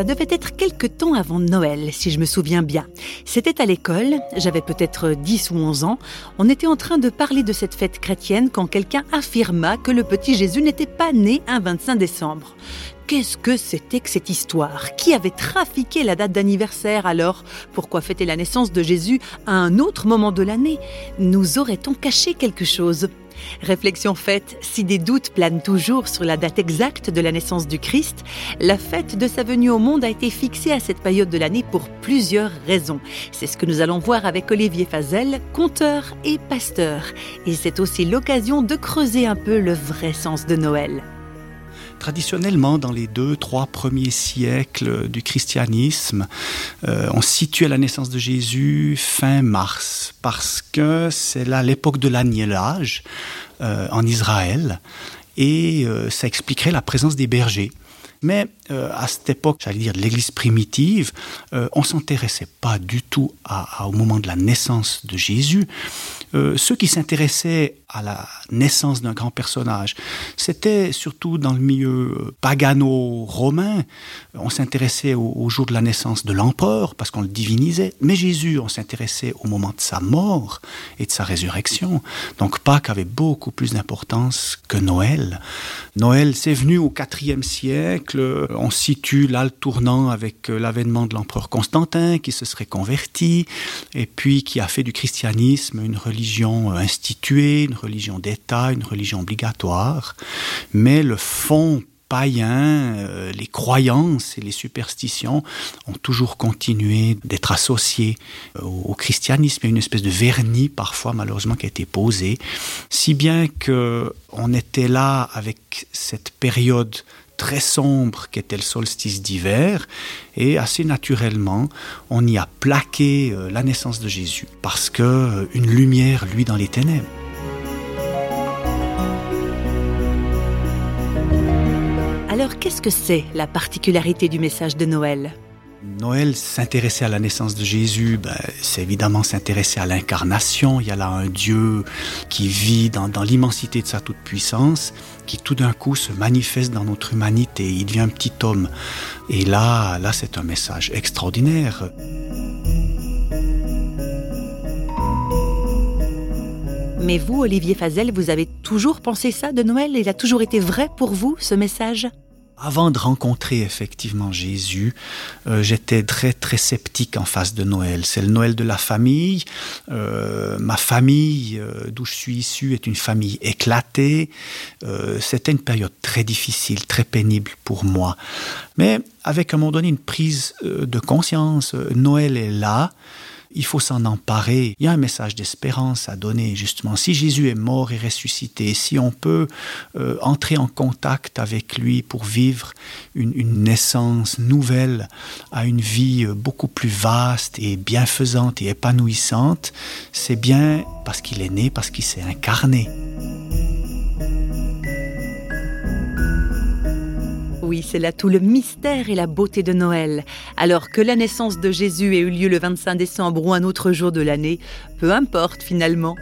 Ça devait être quelque temps avant Noël, si je me souviens bien. C'était à l'école, j'avais peut-être 10 ou 11 ans. On était en train de parler de cette fête chrétienne quand quelqu'un affirma que le petit Jésus n'était pas né un 25 décembre. Qu'est-ce que c'était que cette histoire? Qui avait trafiqué la date d'anniversaire alors? Pourquoi fêter la naissance de Jésus à un autre moment de l'année? Nous aurait-on caché quelque chose? Réflexion faite, si des doutes planent toujours sur la date exacte de la naissance du Christ, la fête de sa venue au monde a été fixée à cette période de l'année pour plusieurs raisons. C'est ce que nous allons voir avec Olivier Fazel, conteur et pasteur. Et c'est aussi l'occasion de creuser un peu le vrai sens de Noël. Traditionnellement, dans les deux, trois premiers siècles du christianisme, euh, on situe la naissance de Jésus fin mars, parce que c'est là l'époque de l'agnelage euh, en Israël, et euh, ça expliquerait la présence des bergers. Mais à cette époque, j'allais dire de l'Église primitive, on s'intéressait pas du tout au moment de la naissance de Jésus. ceux qui s'intéressaient à la naissance d'un grand personnage. C'était surtout dans le milieu pagano-romain. On s'intéressait au, jour de la naissance de l'empereur parce qu'on le divinisait. Mais Jésus, on s'intéressait au moment de sa mort et de sa résurrection. Donc Pâques avait beaucoup plus d'importance que Noël. Noël, c'est venu au IVe siècle. On situe là le tournant avec l'avènement de l'empereur Constantin qui se serait converti et puis qui a fait du christianisme une religion instituée, une religion d'État, une religion obligatoire, mais le fond païen, euh, les croyances et les superstitions ont toujours continué d'être associés euh, au, christianisme. A une espèce de vernis parfois malheureusement qui a été posé, si bien que on était là avec cette période très sombre qu'était le solstice d'hiver, et assez naturellement, on y a plaqué euh, la naissance de Jésus, parce que une lumière, lui, dans les ténèbres. Alors qu'est-ce que c'est la particularité du message de Noël? Noël, s'intéresser à la naissance de Jésus, ben, c'est évidemment s'intéresser à l'incarnation. Il y a là un Dieu qui vit dans, l'immensité de sa toute-puissance, qui tout d'un coup se manifeste dans notre humanité. Il devient un petit homme. Et là, là, c'est un message extraordinaire. Mais vous, Olivier Fazel, vous avez toujours pensé ça de Noël? Il a toujours été vrai pour vous, ce message? Avant de rencontrer effectivement Jésus, euh, j'étais très très sceptique en face de Noël. C'est le Noël de la famille. Euh, ma famille, euh, d'où je suis issu, est une famille éclatée. C'était une période très difficile, très pénible pour moi. Mais avec à un moment donné une prise de conscience, Noël est là il faut s'en emparer. Il y a un message d'espérance à donner, justement. Si Jésus est mort et ressuscité, si on peut euh, entrer en contact avec lui pour vivre une, naissance nouvelle à une vie euh, beaucoup plus vaste et bienfaisante et épanouissante, c'est bien parce qu'il est né, parce qu'il s'est incarné. Oui, c'est là tout le mystère et la beauté de Noël. Alors que la naissance de Jésus ait eu lieu le 25 décembre ou un autre jour de l'année, peu importe finalement.